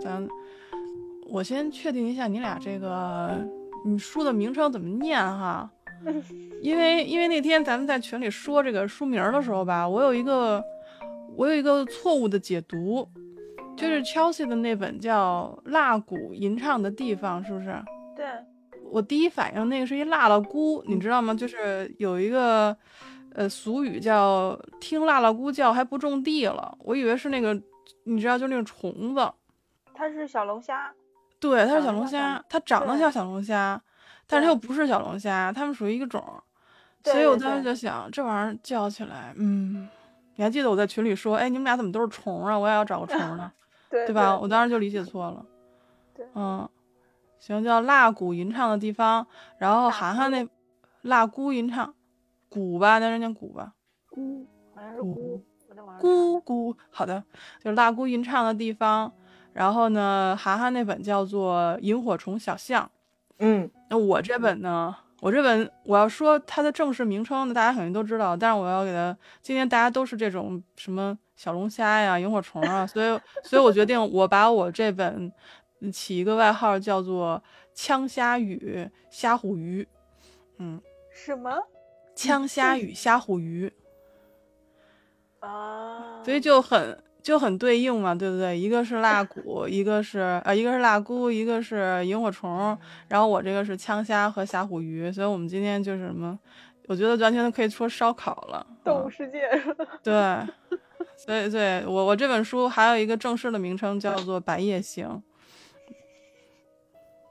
咱我先确定一下你俩这个你书的名称怎么念哈？因为因为那天咱们在群里说这个书名的时候吧，我有一个我有一个错误的解读，就是 Chelsea 的那本叫《蜡鼓吟唱的地方》，是不是？对，我第一反应那个是一辣辣姑，你知道吗？就是有一个呃俗语叫“听辣辣姑叫还不种地了”，我以为是那个，你知道，就那个虫子。它是小龙虾。对，它是小龙虾，它长得像小龙虾，但是它又不是小龙虾，它们属于一个种所以我当时就想，这玩意儿叫起来，嗯，你还记得我在群里说，哎，你们俩怎么都是虫儿啊？我也要找个虫儿呢，对对吧？我当时就理解错了。对嗯，行，叫蜡鼓吟唱的地方，然后涵涵那蜡姑吟唱，鼓吧，那人念鼓吧，姑，好像是菇菇，我在网上咕咕，好的，就是蜡姑吟唱的地方。然后呢，涵涵那本叫做《萤火虫小巷》。嗯，那我这本呢？我这本我要说它的正式名称呢，大家肯定都知道，但是我要给它，今天大家都是这种什么小龙虾呀、萤火虫啊，所以 所以我决定我把我这本嗯起一个外号叫做“枪虾与虾虎鱼”，嗯，什么枪虾与虾虎鱼，啊？所以就很就很对应嘛，对不对？一个是蜡骨，一个是呃，一个是蜡菇，一个是萤火虫，然后我这个是枪虾和虾虎鱼，所以我们今天就是什么，我觉得完全可以说烧烤了。嗯动物世界。对，所以对我我这本书还有一个正式的名称叫做《白夜行》。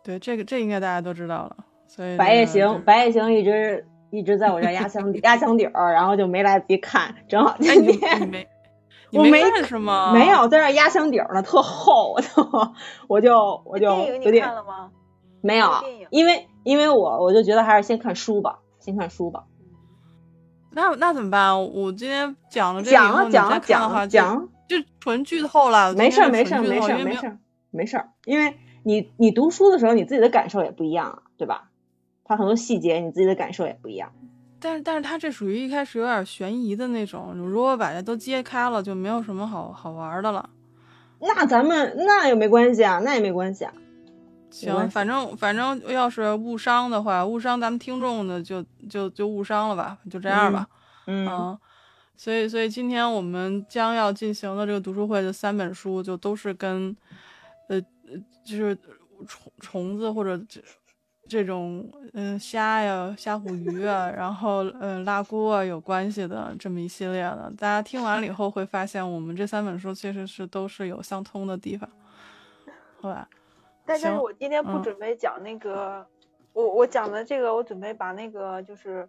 对，这个这应该大家都知道了。所以白夜行，白夜行一直一直在我这压箱底压箱底儿，然后就没来得及看，正好今天我没看是吗？没有在这压箱底儿呢，特厚，我就我就我就电影你有点看了吗？没有电影，因为因为我我就觉得还是先看书吧，先看书吧。那那怎么办？我今天讲了这个以讲啊后你再讲啊看的话讲啊就就纯剧透了。没事儿没事儿没事儿没事儿没事儿，因为你你读书的时候你自己的感受也不一样啊，对吧？它很多细节你自己的感受也不一样。但是但是它这属于一开始有点悬疑的那种，如果把这都揭开了，就没有什么好好玩的了。那咱们那也没关系啊，那也没关系啊。行，反正反正要是误伤的话，误伤咱们听众的就就就误伤了吧，就这样吧。嗯，嗯，所以所以今天我们将要进行的这个读书会的三本书，就都是跟呃呃就是虫虫子或者这这种嗯、呃虾呀、虾虎鱼啊，然后嗯辣菇啊有关系的这么一系列的。大家听完了以后会发现，我们这三本书其实是都是有相通的地方，好吧？但是我今天不嗯准备讲那个，我我讲的这个，我准备把那个就是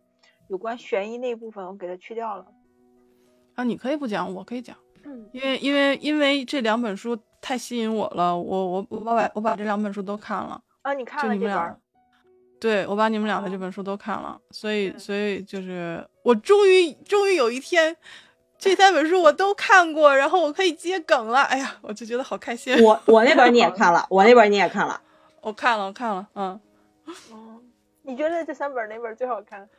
有关悬疑那一部分我给它去掉了。啊，你可以不讲，我可以讲。嗯，因为因为因为这两本书太吸引我了，我我我把我把这两本书都看了，啊，你看了这本儿？，对我把你们俩的这哦本书都看了，所以嗯所以就是我终于终于有一天，这三本书我都看过，然后我可以接梗了，哎呀，我就觉得好开心。我我那本你也看了，我那本你也 看了。我看了我看了，嗯，嗯，你觉得这三本哪本最好看？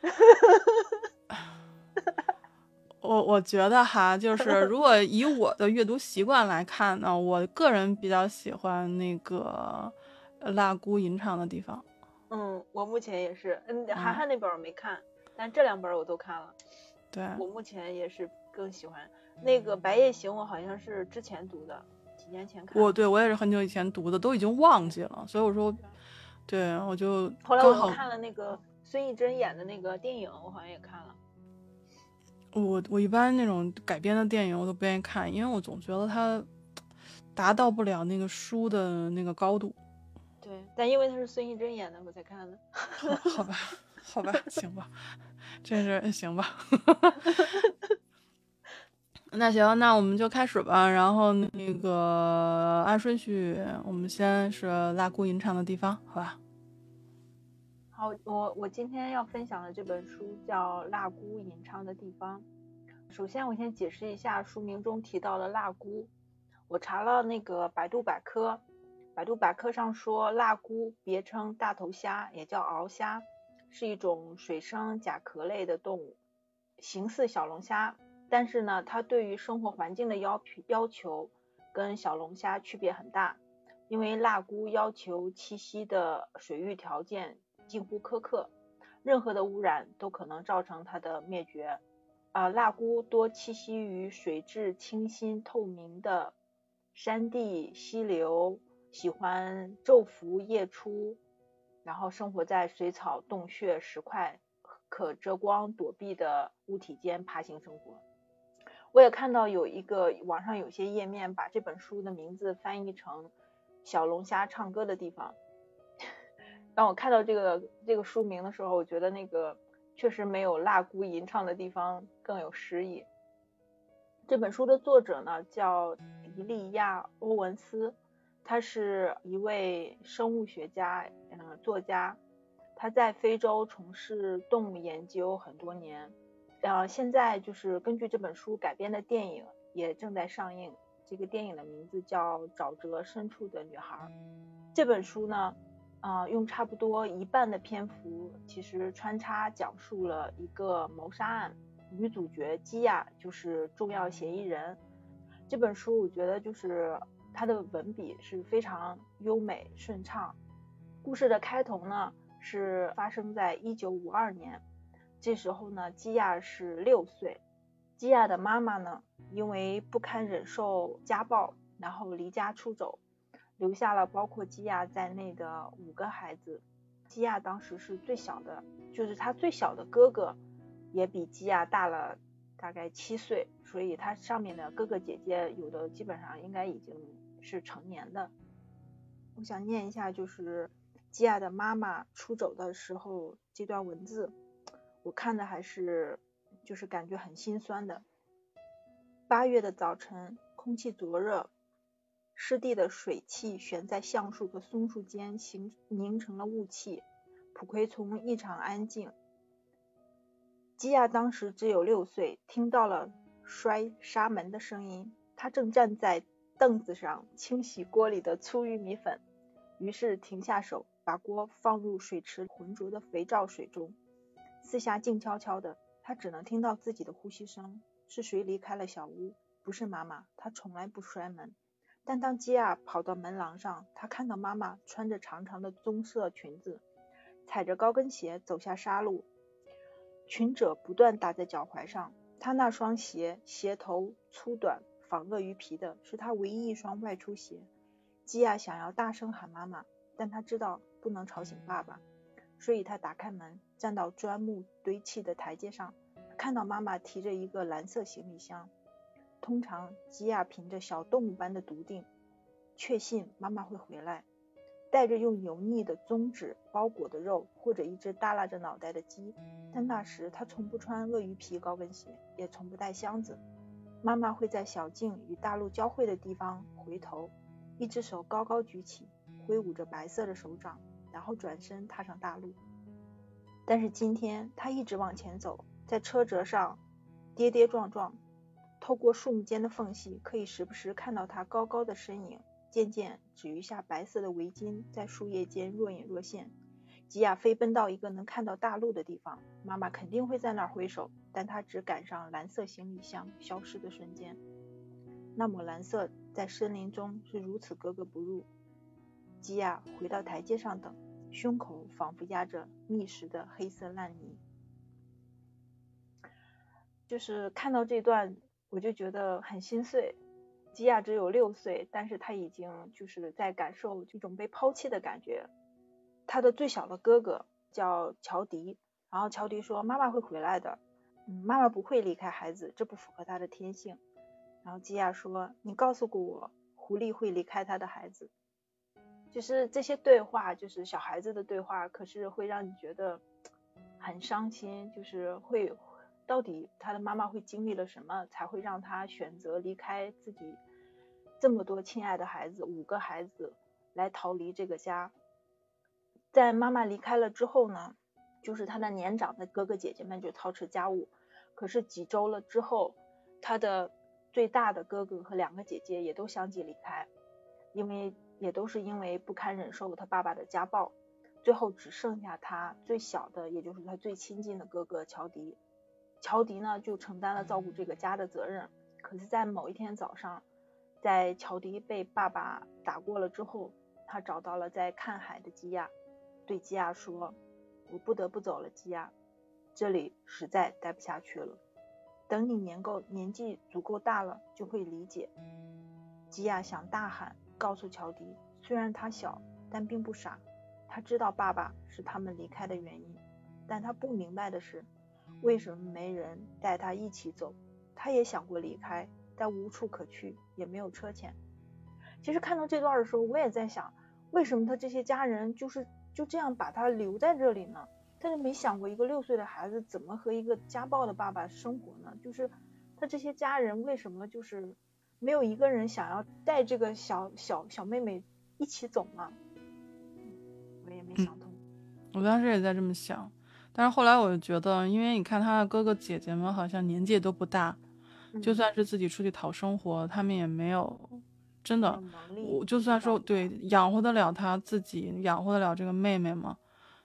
我我觉得哈，就 是如果以我的阅读习惯来看呢，我个人比较喜欢那个呃蜡菇吟唱的地方。嗯，我目前也是，嗯，嗯涵涵那本儿我没看，但这两本儿我都看了。对，我目前也是更喜欢那个《白夜行》，我好像是之前读的，几年前看的。我对我也是很久以前读的，都已经忘记了，所以我说，对我就后来我看了那个孙艺珍演的那个电影，我好像也看了。我我一般那种改编的电影我都不愿意看，因为我总觉得它达到不了那个书的那个高度。对，但因为他是孙艺珍演的，我才看的。好 好吧，好吧，行吧，真是行吧。那行，那我们就开始吧。然后那个按顺序，我们先是蜡姑吟唱的地方，好吧？好，我我今天要分享的这本书叫《蜡姑吟唱的地方》。首先，我先解释一下书名中提到的蜡姑。我查了那个百度百科，百度百科上说，蜡菇别称大头虾，也叫鳌虾，是一种水生甲壳类的动物，形似小龙虾，但是呢，它对于生活环境的要要求跟小龙虾区别很大，因为辣菇要求栖息的水域条件近乎苛刻，任何的污染都可能造成它的灭绝。啊，辣菇多栖息于水质清新透明的山地溪流，喜欢昼伏夜出，然后生活在水草、洞穴、石块可遮光躲避的物体间爬行生活。我也看到有一个网上有些页面把这本书的名字翻译成《小龙虾唱歌的地方》。当我看到这个这个书名的时候，我觉得那个。确实没有蜡菇吟唱的地方更有诗意。这本书的作者呢叫迪利亚·欧文斯，他是一位生物学家，嗯，作家。他在非洲从事动物研究很多年，呃，现在就是根据这本书改编的电影也正在上映。这个电影的名字叫《沼泽深处的女孩》。这本书呢。啊，用差不多一半的篇幅，其实穿插讲述了一个谋杀案，女主角基亚就是重要嫌疑人。这本书我觉得就是它的文笔是非常优美顺畅。故事的开头呢是发生在一九五二年，这时候呢基亚是六岁，基亚的妈妈呢因为不堪忍受家暴，然后离家出走。留下了包括基亚在内的五个孩子，基亚当时是最小的，就是他最小的哥哥也比基亚大了大概七岁，所以他上面的哥哥姐姐有的基本上应该已经是成年的。我想念一下，就是基亚的妈妈出走的时候这段文字，我看的还是就是感觉很心酸的。八月的早晨，空气灼热。湿地的水汽悬在橡树和松树间，形凝成了雾气。普葵丛异常安静。基亚当时只有六岁，听到了摔纱门的声音。他正站在凳子上清洗锅里的粗玉米粉，于是停下手，把锅放入水池浑浊的肥皂水中。四下静悄悄的，他只能听到自己的呼吸声。是谁离开了小屋？不是妈妈，她从来不摔门。但当基亚跑到门廊上，他看到妈妈穿着长长的棕色裙子，踩着高跟鞋走下沙路，裙褶不断打在脚踝上。他那双鞋鞋头粗短，仿鳄鱼皮的，是他唯一一双外出鞋。基亚想要大声喊妈妈，但他知道不能吵醒爸爸，所以他打开门，站到砖木堆砌的台阶上，看到妈妈提着一个蓝色行李箱。通常，基亚凭着小动物般的笃定，确信妈妈会回来，带着用油腻的棕纸包裹的肉，或者一只耷拉着脑袋的鸡。但那时他从不穿鳄鱼皮高跟鞋，也从不带箱子。妈妈会在小径与大陆交汇的地方回头，一只手高高举起，挥舞着白色的手掌，然后转身踏上大路。但是今天，他一直往前走，在车辙上跌跌撞撞。透过树木间的缝隙，可以时不时看到他高高的身影。渐渐，只余下白色的围巾在树叶间若隐若现。吉雅飞奔到一个能看到大陆的地方，妈妈肯定会在那儿挥手，但她只赶上蓝色行李箱消失的瞬间。那抹蓝色在森林中是如此格格不入。吉雅回到台阶上等，胸口仿佛压着密实的黑色烂泥。就是看到这段。我就觉得很心碎。吉亚只有六岁，但是他已经就是在感受这种被抛弃的感觉。他的最小的哥哥叫乔迪，然后乔迪说妈妈会回来的，妈妈不会离开孩子，这不符合他的天性。然后吉亚说你告诉过我，狐狸会离开他的孩子。就是这些对话，就是小孩子的对话，可是会让你觉得很伤心，就是会。到底他的妈妈会经历了什么，才会让他选择离开自己这么多亲爱的孩子，五个孩子来逃离这个家？在妈妈离开了之后呢，就是他的年长的哥哥姐姐们就操持家务。可是几周了之后，他的最大的哥哥和两个姐姐也都相继离开，因为也都是因为不堪忍受他爸爸的家暴。最后只剩下他最小的，也就是他最亲近的哥哥乔迪。乔迪呢，就承担了照顾这个家的责任。可是，在某一天早上，在乔迪被爸爸打过了之后，他找到了在看海的基亚，对基亚说：“我不得不走了，基亚，这里实在待不下去了。等你年够年纪足够大了，就会理解。”基亚想大喊，告诉乔迪，虽然他小，但并不傻，他知道爸爸是他们离开的原因，但他不明白的是，为什么没人带他一起走。他也想过离开，但无处可去，也没有车钱。其实看到这段的时候，我也在想，为什么他这些家人就是就这样把他留在这里呢？他就没想过一个六岁的孩子怎么和一个家暴的爸爸生活呢？就是他这些家人为什么就是没有一个人想要带这个小小小妹妹一起走呢？我也没想通。我当时也在这么想，但是后来我就觉得，因为你看他的哥哥姐姐们好像年纪也都不大。就算是自己出去讨生活，他们也没有真的，我就算说对养活得了他自己，养活得了这个妹妹吗？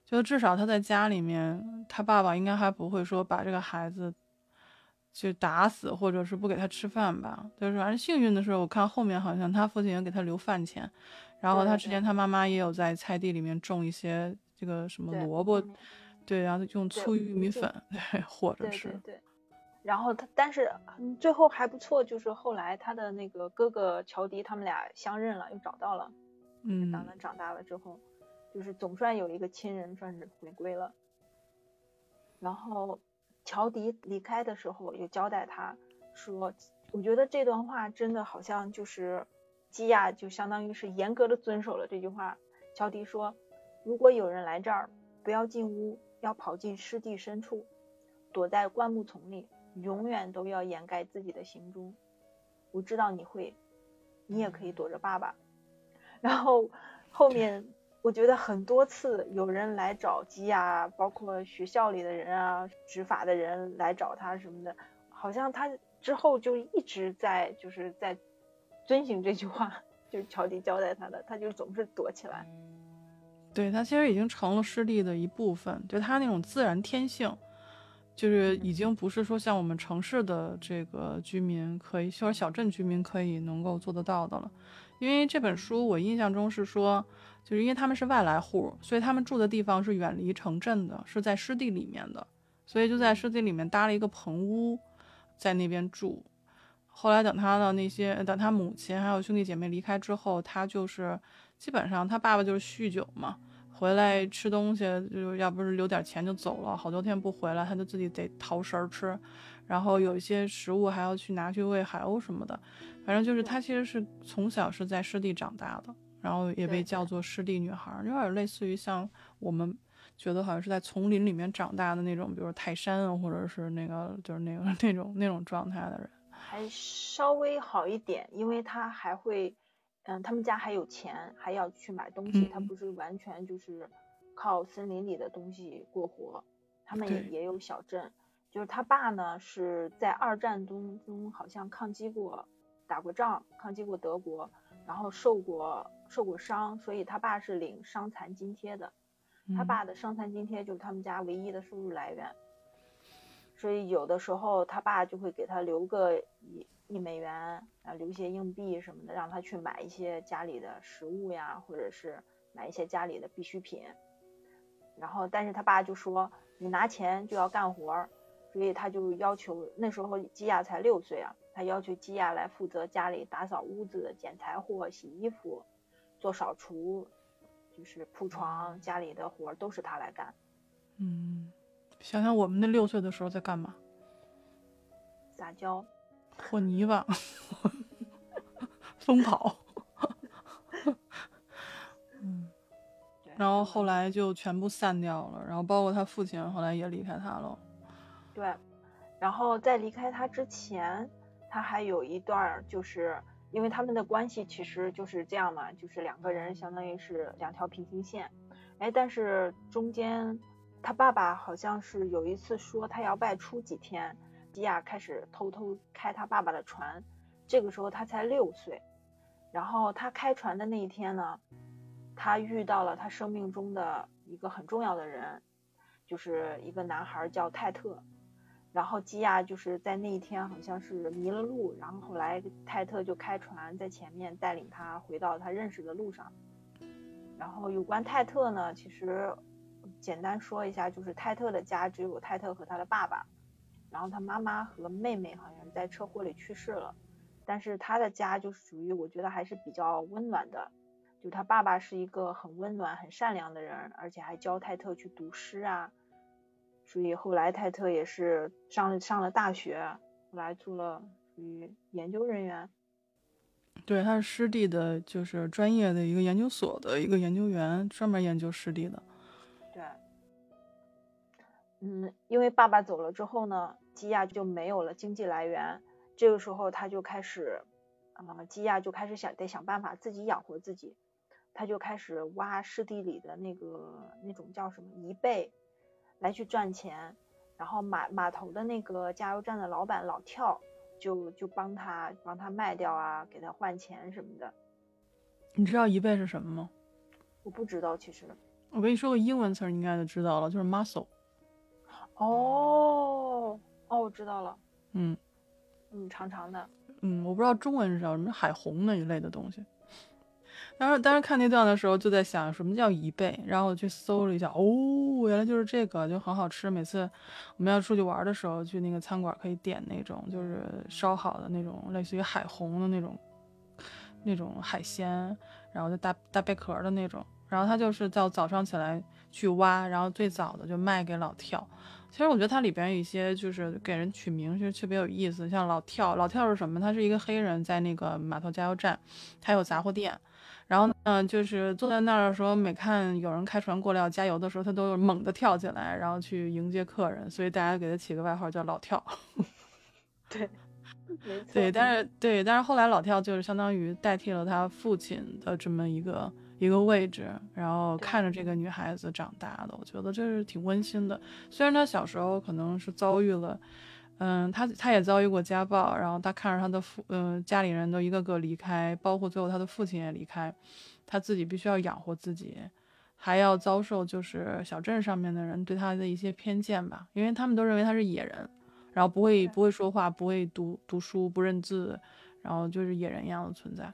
就至少他在家里面，他爸爸应该还不会说把这个孩子就打死，或者是不给他吃饭吧。就是反正幸运的是，我看后面好像他父亲也给他留饭钱，然后他之前他妈妈也有在菜地里面种一些这个什么萝卜，对，然后用粗玉米粉 对和着吃。然后他，但是最后还不错，就是后来他的那个哥哥乔迪他们俩相认了，又找到了。嗯。当他长大了之后，就是总算有一个亲人算是回归了。然后乔迪离开的时候也交代他说：“我觉得这段话真的好像就是基亚就相当于是严格的遵守了这句话。”乔迪说：“如果有人来这儿，不要进屋，要跑进湿地深处，躲在灌木丛里。”永远都要掩盖自己的行踪。我知道你会，你也可以躲着爸爸。然后后面我觉得很多次有人来找鸡啊，包括学校里的人啊、执法的人来找他什么的，好像他之后就一直在就是在遵循这句话，就是乔迪交代他的，他就总是躲起来。对他其实已经成了师弟的一部分，就他那种自然天性。就是已经不是说像我们城市的这个居民可以，或者小镇居民可以能够做得到的了。因为这本书我印象中是说，就是因为他们是外来户，所以他们住的地方是远离城镇的，是在湿地里面的，所以就在湿地里面搭了一个棚屋，在那边住。后来等他的那些，等他母亲还有兄弟姐妹离开之后，他就是基本上他爸爸就是酗酒嘛。回来吃东西，就要不是留点钱就走了，好多天不回来，他就自己得掏食儿吃，然后有一些食物还要去拿去喂海鸥什么的，反正就是他其实是从小是在湿地长大的，然后也被叫做湿地女孩，有点类似于像我们觉得好像是在丛林里面长大的那种，比如泰山啊，或者是那个就是那个 那种那种状态的人，还稍微好一点，因为他还会。嗯，他们家还有钱，还要去买东西，他不是完全就是靠森林里的东西过活。他们也也有小镇，就是他爸呢是在二战中中好像抗击过，打过仗，抗击过德国，然后受过受过伤，所以他爸是领伤残津贴的。他爸的伤残津贴就是他们家唯一的收入来源，所以有的时候他爸就会给他留个一。一美元啊，留些硬币什么的，让他去买一些家里的食物呀，或者是买一些家里的必需品。然后，但是他爸就说，你拿钱就要干活，所以他就要求那时候基亚才六岁啊，他要求基亚来负责家里打扫屋子、捡柴火、洗衣服、做扫除，就是铺床，家里的活儿都是他来干。嗯，想想我们那六岁的时候在干嘛？撒娇。和泥巴，疯跑，嗯，然后后来就全部散掉了，然后包括他父亲后来也离开他了。对，然后在离开他之前，他还有一段，就是因为他们的关系其实就是这样嘛，就是两个人相当于是两条平行线。哎，但是中间他爸爸好像是有一次说他要外出几天。基亚开始偷偷开他爸爸的船，这个时候他才六岁。然后他开船的那一天呢，他遇到了他生命中的一个很重要的人，就是一个男孩叫泰特。然后基亚就是在那一天好像是迷了路，然后后来泰特就开船在前面带领他回到他认识的路上。然后有关泰特呢，其实简单说一下，就是泰特的家只有泰特和他的爸爸，然后他妈妈和妹妹好像在车祸里去世了，但是他的家就是属于我觉得还是比较温暖的，就他爸爸是一个很温暖、很善良的人，而且还教泰特去读诗啊。所以后来泰特也是上上了大学，后来做了属于研究人员。对，他是湿地的，就是专业的一个研究所的一个研究员，专门研究湿地的。对，嗯，因为爸爸走了之后呢，基亚就没有了经济来源，这个时候他就开始，啊，基亚就开始想得想办法自己养活自己，他就开始挖湿地里的那个那种叫什么贻贝。来去赚钱，然后码码头的那个加油站的老板老跳就就帮他帮他卖掉啊，给他换钱什么的。你知道贻贝是什么吗？我不知道，其实。我跟你说个英文词儿，你应该就知道了，就是 muscle。哦哦，我知道了。嗯嗯，长长的。嗯，我不知道中文是叫什么海虹那一类的东西。当时当时看那段的时候，就在想什么叫贻贝，然后我去搜了一下，哦，原来就是这个，就很好吃。每次我们要出去玩的时候，去那个餐馆可以点那种，就是烧好的那种，类似于海虹的那种那种海鲜，然后就大大贝壳的那种。然后它就是到早上起来去挖，然后最早的就卖给老跳。其实我觉得它里边有一些就是给人取名其实特别有意思，像老跳，老跳是什么？他是一个黑人，在那个码头加油站，他有杂货店。然后呢，就是坐在那儿的时候，每看有人开船过来要加油的时候，他都猛地跳起来，然后去迎接客人，所以大家给他起个外号叫老跳。对，对，但是对，但是后来老跳就是相当于代替了他父亲的这么一个一个位置，然后看着这个女孩子长大的，我觉得这是挺温馨的。虽然她小时候可能是遭遇了。嗯，她她也遭遇过家暴，然后她看着她的父，嗯，家里人都一个个离开，包括最后她的父亲也离开，她自己必须要养活自己，还要遭受就是小镇上面的人对她的一些偏见吧，因为他们都认为她是野人，然后不会不会说话，不会读读书，不认字，然后就是野人一样的存在。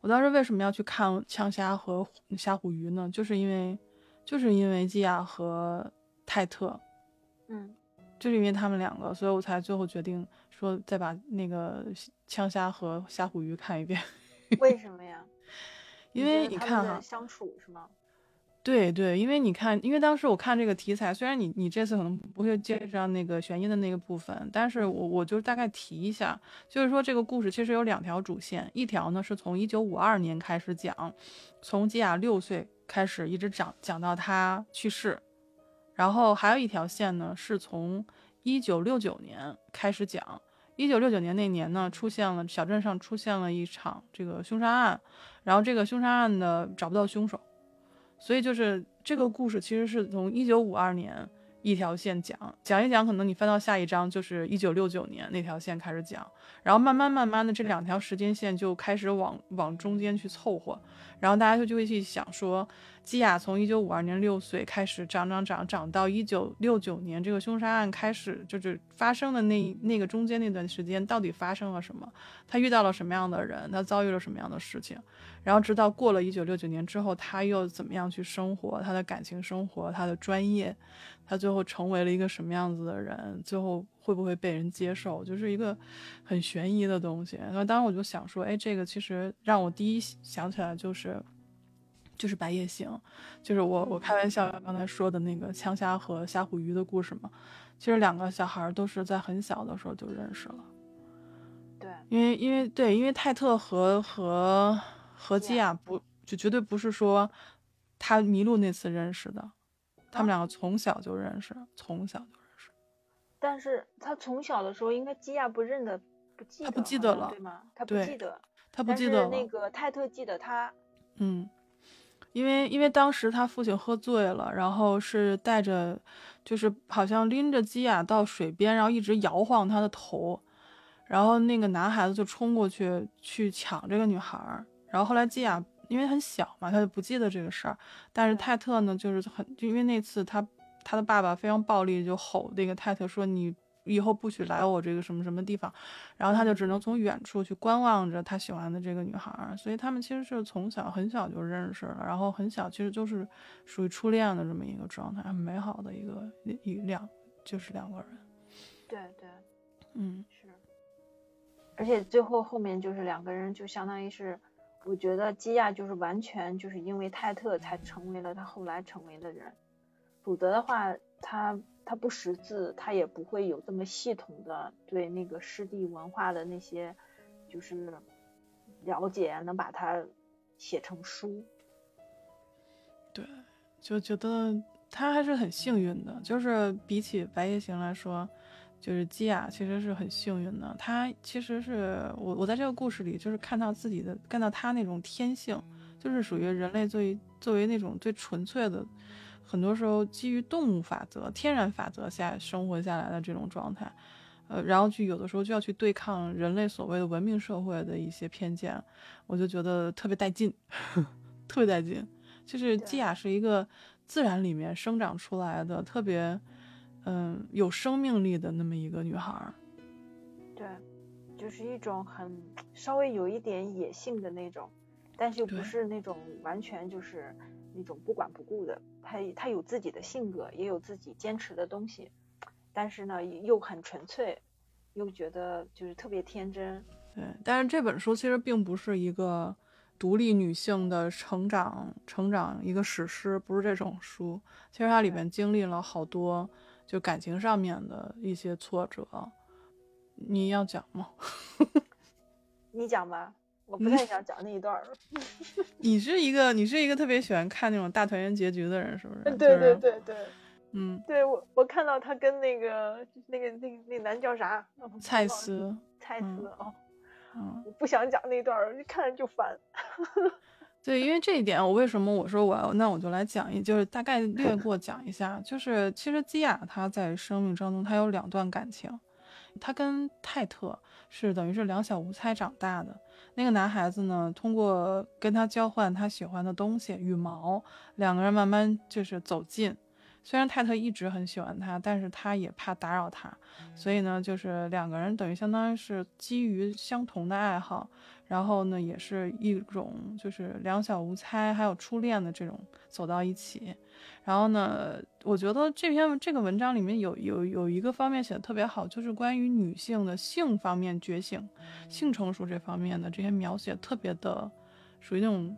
我当时为什么要去看《枪虾和虾虎鱼》呢？就是因为，就是因为基亚和泰特，嗯。就是因为他们两个，所以我才最后决定说再把那个枪虾和虾虎鱼看一遍。为什么呀？因为你看哈，相处是吗？对对，因为你看，因为当时我看这个题材，虽然你你这次可能不会接上那个悬疑的那个部分，但是我我就大概提一下，就是说这个故事其实有两条主线，一条呢是从一九五二年开始讲，从基亚六岁开始一直讲讲到他去世。然后还有一条线呢，是从一九六九年开始讲。一九六九年那年呢，出现了小镇上出现了一场这个凶杀案，然后这个凶杀案呢找不到凶手，所以就是这个故事其实是从一九五二年一条线讲讲一讲，可能你翻到下一章就是一九六九年那条线开始讲，然后慢慢慢慢的这两条时间线就开始往往中间去凑合，然后大家就就会去想说。基亚从一九五二年六岁开始长长长长到一九六九年这个凶杀案开始就是发生的那那个中间那段时间到底发生了什么？他遇到了什么样的人？他遭遇了什么样的事情？然后直到过了一九六九年之后，他又怎么样去生活？他的感情生活，他的专业，他最后成为了一个什么样子的人？最后会不会被人接受？就是一个很悬疑的东西。那当时我就想说，哎，这个其实让我第一想起来就是。就是白夜行，就是我我开玩笑刚才说的那个枪虾和虾虎鱼的故事嘛。其实两个小孩都是在很小的时候就认识了。对，因为因为对，因为泰特和和和基亚不就绝对不是说他迷路那次认识的，他们两个从小就认识，从小就认识。但是他从小的时候，应该基亚不认得，不记得他不记得了，对吗？他不记得，他不记得那个泰特记得他，嗯。因为因为当时他父亲喝醉了，然后是带着，就是好像拎着基亚到水边，然后一直摇晃他的头，然后那个男孩子就冲过去去抢这个女孩儿，然后后来基亚因为很小嘛，他就不记得这个事儿，但是泰特呢就是很就因为那次他他的爸爸非常暴力，就吼那个泰特说你以后不许来我这个什么什么地方，然后他就只能从远处去观望着他喜欢的这个女孩儿，所以他们其实是从小很小就认识了，然后很小其实就是属于初恋的这么一个状态，很美好的一个一两就是两个人，对对，嗯，是，而且最后后面就是两个人就相当于是，我觉得基亚就是完全就是因为泰特才成为了他后来成为的人，否则的话他。他不识字，他也不会有这么系统的对那个湿地文化的那些就是了解，能把它写成书。对，就觉得他还是很幸运的，就是比起白夜行来说，就是基亚其实是很幸运的。他其实是我我在这个故事里就是看到自己的，看到他那种天性，就是属于人类作为作为那种最纯粹的。很多时候基于动物法则、天然法则下生活下来的这种状态，呃，然后去有的时候就要去对抗人类所谓的文明社会的一些偏见，我就觉得特别带劲，特别带劲。就是基亚是一个自然里面生长出来的特别，嗯，有生命力的那么一个女孩。对，就是一种很稍微有一点野性的那种，但是又不是那种完全就是那种不管不顾的。他他有自己的性格，也有自己坚持的东西，但是呢，又很纯粹，又觉得就是特别天真。对，但是这本书其实并不是一个独立女性的成长成长一个史诗，不是这种书。其实它里面经历了好多就感情上面的一些挫折。你要讲吗？你讲吧。我不太想讲那一段儿。你是一个，你是一个特别喜欢看那种大团圆结局的人，是不是？对对对对，嗯，对我我看到他跟那个那个那个那男叫啥？蔡司。蔡司哦，嗯，我不想讲那段儿，一看着就烦。对，因为这一点，我为什么我说我要，那我就来讲一，就是大概略过讲一下，就是其实基亚他在生命当中，他有两段感情，他跟泰特是等于是两小无猜长大的。那个男孩子呢，通过跟他交换他喜欢的东西羽毛，两个人慢慢就是走近。虽然泰特一直很喜欢他，但是他也怕打扰他，所以呢，就是两个人等于相当于是基于相同的爱好，然后呢，也是一种就是两小无猜，还有初恋的这种走到一起。然后呢，我觉得这篇这个文章里面有有有一个方面写的特别好，就是关于女性的性方面觉醒、性成熟这方面的这些描写，特别的属于那种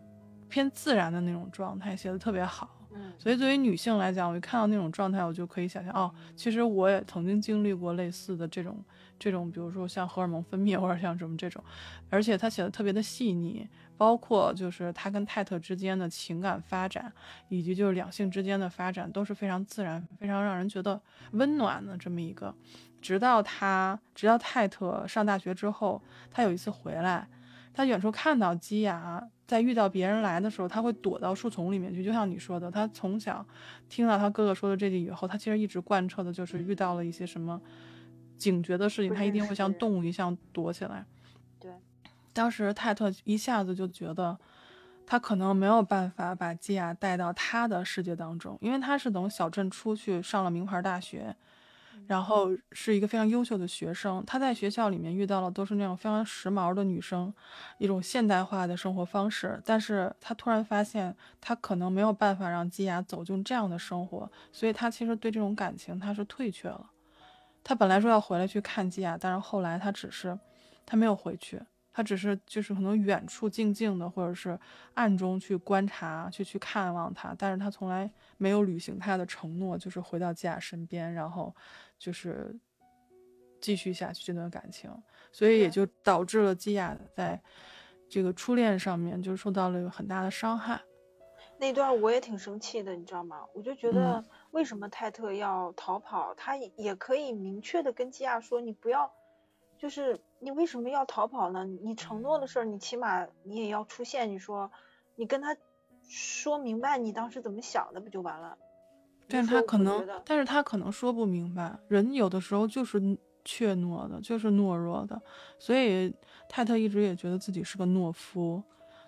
偏自然的那种状态，写的特别好。所以作为女性来讲，我一看到那种状态，我就可以想象，哦，其实我也曾经经历过类似的这种这种，比如说像荷尔蒙分泌或者像什么这种，而且他写的特别的细腻。包括就是他跟泰特之间的情感发展，以及就是两性之间的发展都是非常自然、非常让人觉得温暖的这么一个。直到他，直到泰特上大学之后，他有一次回来，他远处看到基亚在遇到别人来的时候，他会躲到树丛里面去。就像你说的，他从小听到他哥哥说的这句以后，他其实一直贯彻的就是遇到了一些什么警觉的事情，他一定会像动物一样躲起来。对当时泰特一下子就觉得，他可能没有办法把基亚带到他的世界当中，因为他是从小镇出去上了名牌大学，然后是一个非常优秀的学生。他在学校里面遇到了都是那种非常时髦的女生，一种现代化的生活方式。但是他突然发现，他可能没有办法让基雅走进这样的生活，所以他其实对这种感情他是退却了。他本来说要回来去看基雅，但是后来他只是他没有回去。他只是就是可能远处静静的，或者是暗中去观察，去去看望他，但是他从来没有履行他的承诺，就是回到基亚身边，然后就是继续下去这段感情，所以也就导致了基亚在这个初恋上面就受到了很大的伤害。那段我也挺生气的，你知道吗？我就觉得为什么泰特要逃跑？他也可以明确的跟基亚说，你不要。就是你为什么要逃跑呢？你承诺的事儿，你起码你也要出现。你说，你跟他说明白你当时怎么想的，不就完了？但是他可能，但是他可能说不明白。人有的时候就是怯懦的，就是懦弱的。所以泰特一直也觉得自己是个懦夫，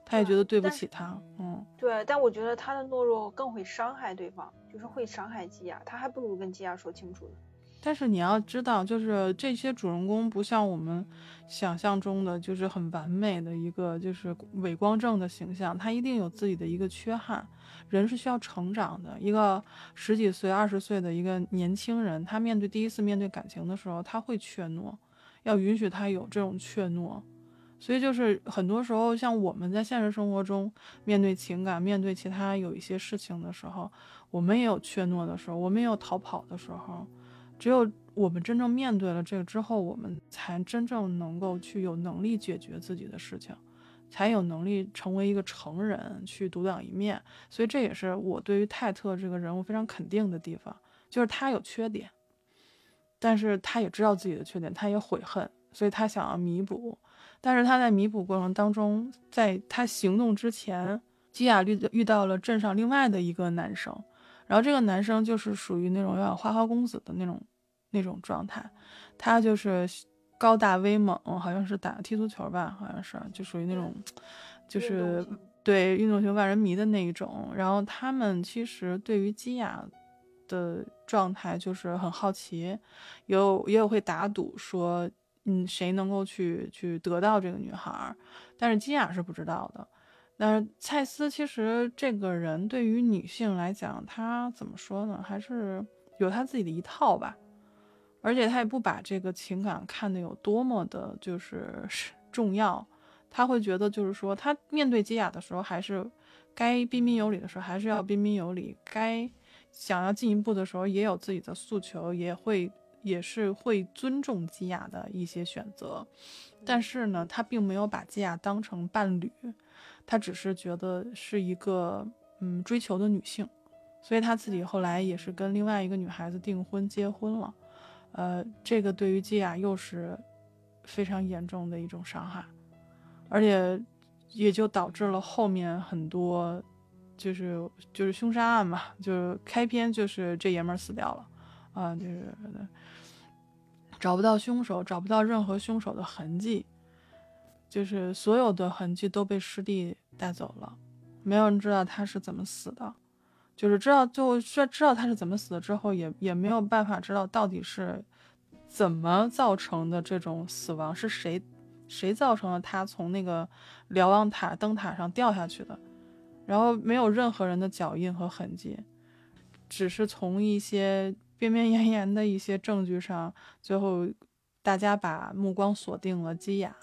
他也觉得对不起他。嗯，对。但我觉得他的懦弱更会伤害对方，就是会伤害基亚。他还不如跟基亚说清楚呢。但是你要知道，就是这些主人公不像我们想象中的，就是很完美的一个就是伪光正的形象，他一定有自己的一个缺憾。人是需要成长的，一个十几岁、二十岁的一个年轻人，他面对第一次面对感情的时候，他会怯懦，要允许他有这种怯懦。所以就是很多时候，像我们在现实生活中面对情感、面对其他有一些事情的时候，我们也有怯懦的时候，我们也有逃跑的时候。只有我们真正面对了这个之后，我们才真正能够去有能力解决自己的事情，才有能力成为一个成人去独当一面。所以这也是我对于泰特这个人物非常肯定的地方，就是他有缺点，但是他也知道自己的缺点，他也悔恨，所以他想要弥补。但是他在弥补过程当中，在他行动之前，基亚遇遇到了镇上另外的一个男生。然后这个男生就是属于那种有点花花公子的那种那种状态，他就是高大威猛，好像是打踢足球吧，好像是就属于那种，就是对运动型万人迷的那一种。然后他们其实对于基亚的状态就是很好奇，有也有会打赌说，嗯，谁能够去去得到这个女孩，但是基亚是不知道的。但是蔡司其实这个人对于女性来讲，他怎么说呢？还是有他自己的一套吧。而且他也不把这个情感看得有多么的，就是重要。他会觉得，就是说，他面对基雅的时候，还是该彬彬有礼的时候，还是要彬彬有礼；该想要进一步的时候，也有自己的诉求，也会也是会尊重基雅的一些选择。但是呢，他并没有把基雅当成伴侣。他只是觉得是一个嗯追求的女性，所以他自己后来也是跟另外一个女孩子订婚结婚了，呃，这个对于基亚又是非常严重的一种伤害，而且也就导致了后面很多就是就是凶杀案嘛，就是开篇就是这爷们儿死掉了啊，就是找不到凶手，找不到任何凶手的痕迹。就是所有的痕迹都被师弟带走了，没有人知道他是怎么死的，就是知道最后说知道他是怎么死的之后，也也没有办法知道到底是怎么造成的这种死亡，是谁谁造成了他从那个瞭望塔灯塔上掉下去的，然后没有任何人的脚印和痕迹，只是从一些边边沿沿的一些证据上，最后大家把目光锁定了基雅。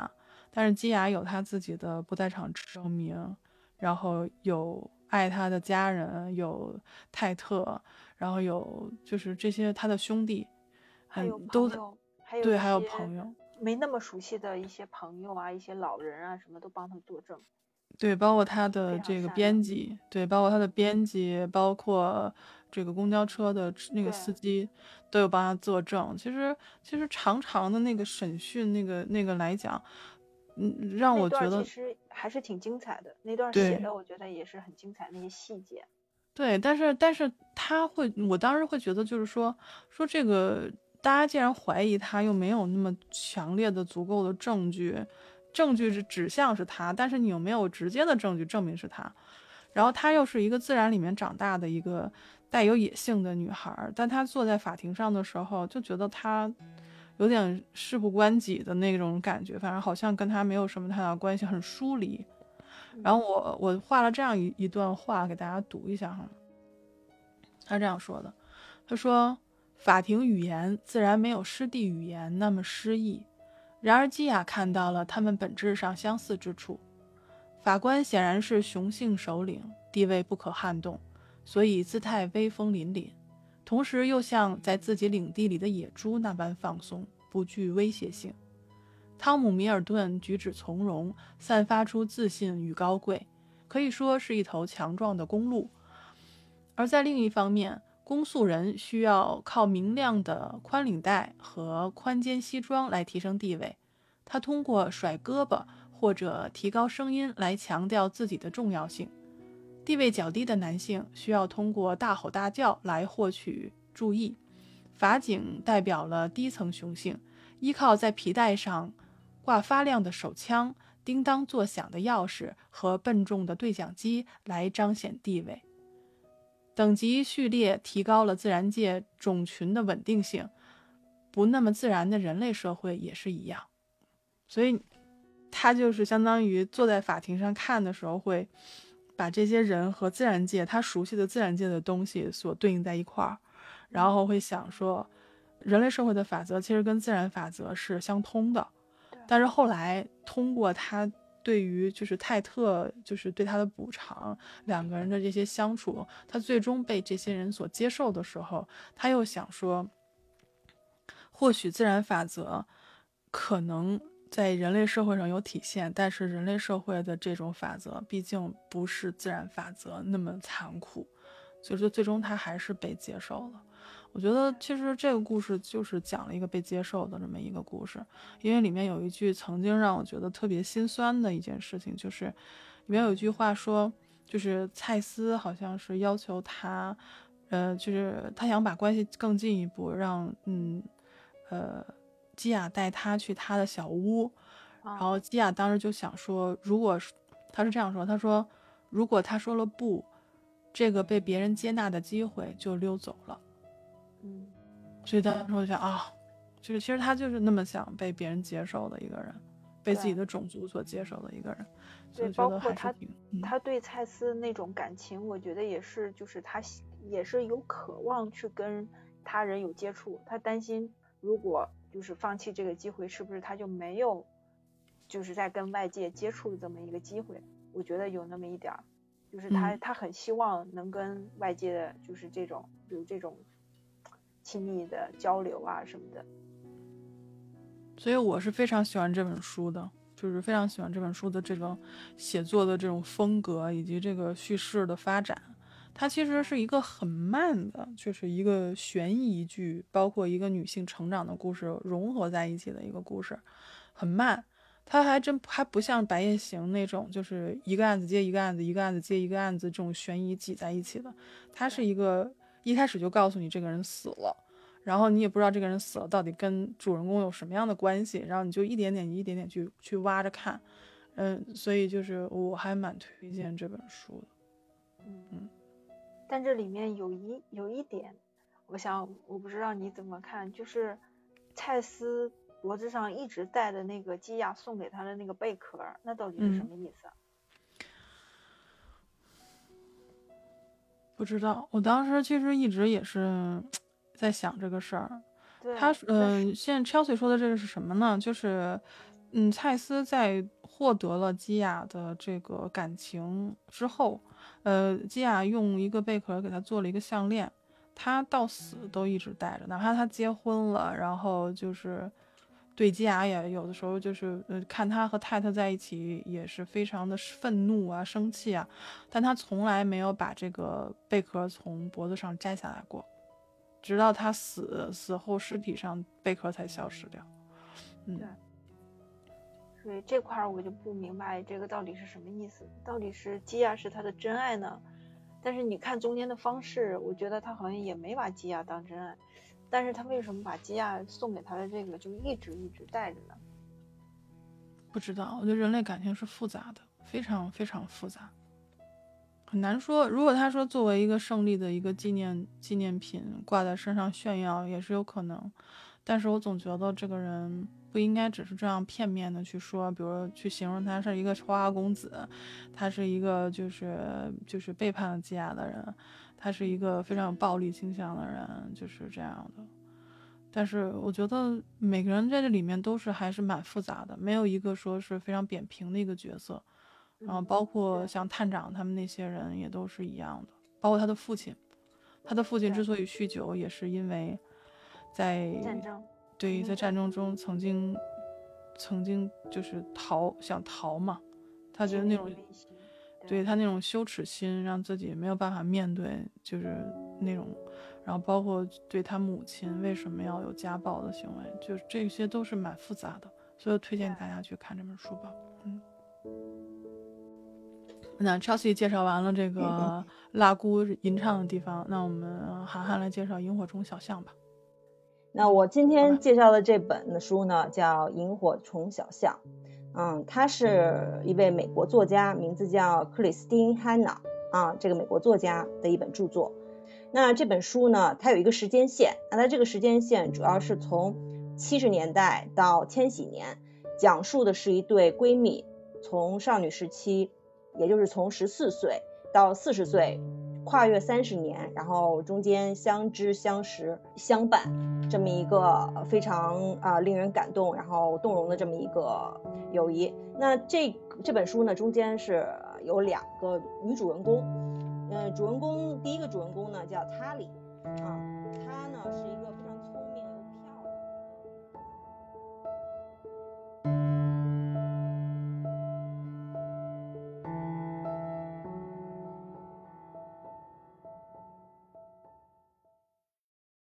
但是基雅有他自己的不在场证明，然后有爱他的家人，有泰特，然后有就是这些他的兄弟，还有都对，还有朋友，没那么熟悉的一些朋友啊，一些老人啊，什么都帮他作证。对，包括他的这个编辑，对，包括他的编辑，包括这个公交车的那个司机，都有帮他作证。其实，其实长长的那个审讯，那个那个来讲。嗯，让我觉得其实还是挺精彩的。那段写的，我觉得也是很精彩，那些细节。对，但是但是他会，我当时会觉得，就是说说这个，大家既然怀疑他，又没有那么强烈的、足够的证据，证据是指向是他，但是你又没有直接的证据证明是他。然后他又是一个自然里面长大的一个带有野性的女孩，但她坐在法庭上的时候，就觉得她。有点事不关己的那种感觉，反正好像跟他没有什么太大关系，很疏离。然后我我画了这样一一段话给大家读一下哈。他这样说的，他说：“法庭语言自然没有师弟语言那么诗意，然而基雅看到了他们本质上相似之处。法官显然是雄性首领，地位不可撼动，所以姿态威风凛凛。”同时又像在自己领地里的野猪那般放松，不具威胁性。汤姆·米尔顿举止从容，散发出自信与高贵，可以说是一头强壮的公鹿。而在另一方面，公诉人需要靠明亮的宽领带和宽肩西装来提升地位。他通过甩胳膊或者提高声音来强调自己的重要性。地位较低的男性需要通过大吼大叫来获取注意，法警代表了低层雄性，依靠在皮带上挂发亮的手枪、叮当作响的钥匙和笨重的对讲机来彰显地位。等级序列提高了自然界种群的稳定性，不那么自然的人类社会也是一样，所以他就是相当于坐在法庭上看的时候，会把这些人和自然界他熟悉的自然界的东西所对应在一块儿，然后会想说，人类社会的法则其实跟自然法则是相通的，但是后来通过他对于就是泰特就是对他的补偿，两个人的这些相处，他最终被这些人所接受的时候，他又想说。或许自然法则可能在人类社会上有体现，但是人类社会的这种法则毕竟不是自然法则那么残酷，所以说最终他还是被接受了。我觉得其实这个故事就是讲了一个被接受的这么一个故事，因为里面有一句曾经让我觉得特别心酸的一件事情，就是里面有一句话说，就是蔡司好像是要求他，呃，就是他想把关系更进一步，让嗯。呃，基亚带他去他的小屋，然后基亚当时就想说，如果他是这样说，他说，如果他说了不，这个被别人接纳的机会就溜走了。嗯，所以当时我就想啊，就是其实他就是那么想被别人接受的一个人，被自己的种族所接受的一个人。对，包括他，他对蔡司那种感情，我觉得也是，就是他也是有渴望去跟他人有接触，他担心。如果就是放弃这个机会，是不是他就没有，就是在跟外界接触的这么一个机会？我觉得有那么一点儿，就是他他很希望能跟外界的，就是这种有这种亲密的交流啊什么的。所以我是非常喜欢这本书的，就是非常喜欢这本书的这个写作的这种风格以及这个叙事的发展。它其实是一个很慢的，就是一个悬疑剧，包括一个女性成长的故事融合在一起的一个故事，很慢。它还真还不像《白夜行》那种，就是一个案子接一个案子，一个案子接一个案子这种悬疑挤在一起的。它是一个一开始就告诉你这个人死了，然后你也不知道这个人死了到底跟主人公有什么样的关系，然后你就一点点一点点去去挖着看。嗯，所以就是我还蛮推荐这本书的。嗯嗯。但这里面有一有一点，我想我不知道你怎么看，就是蔡司脖子上一直戴的那个基亚送给他的那个贝壳，那到底是什么意思？不知道，我当时其实一直也是在想这个事儿。他嗯，现在 Chelsea 说的这个是什么呢？就是嗯，蔡司在获得了基亚的这个感情之后。呃，基亚用一个贝壳给他做了一个项链，他到死都一直戴着，哪怕他结婚了，然后就是对基亚也有的时候就是呃看他和泰特在一起也是非常的愤怒啊、生气啊，但他从来没有把这个贝壳从脖子上摘下来过，直到他死死后尸体上贝壳才消失掉。嗯。所以这块儿我就不明白这个到底是什么意思，到底是基亚是他的真爱呢？但是你看中间的方式，我觉得他好像也没把基亚当真爱，但是他为什么把基亚送给他的这个就一直一直带着呢？不知道，我觉得人类感情是复杂的，非常非常复杂，很难说。如果他说作为一个胜利的一个纪念纪念品挂在身上炫耀也是有可能，但是我总觉得这个人。不应该只是这样片面的去说，比如去形容他是一个花花公子，他是一个就是就是背叛了基亚的人，他是一个非常有暴力倾向的人，就是这样的。但是我觉得每个人在这里面都是还是蛮复杂的，没有一个说是非常扁平的一个角色。然后包括像探长他们那些人也都是一样的，包括他的父亲，他的父亲之所以酗酒，也是因为在战争。对于，在战争中曾经，曾经就是逃，想逃嘛，他觉得那种，对他那种羞耻心，让自己没有办法面对，就是那种，然后包括对他母亲为什么要有家暴的行为，就是这些都是蛮复杂的，所以推荐大家去看这本书吧。嗯，那 Chelsea 介绍完了这个蜡姑吟唱的地方，那我们涵涵来介绍萤火虫小巷吧。那我今天介绍的这本的书呢，叫《萤火虫小巷》，嗯，它是一位美国作家，名字叫克里斯汀·汉娜。啊，这个美国作家的一本著作。那这本书呢，它有一个时间线，那它这个时间线主要是从七十年代到千禧年，讲述的是一对闺蜜从少女时期，也就是从十四岁到四十岁。跨越三十年，然后中间相知相识相伴，这么一个非常啊令人感动，然后动容的这么一个友谊。那这这本书呢，中间是有两个女主人公，呃，主人公第一个主人公呢叫塔里，啊，她呢是一。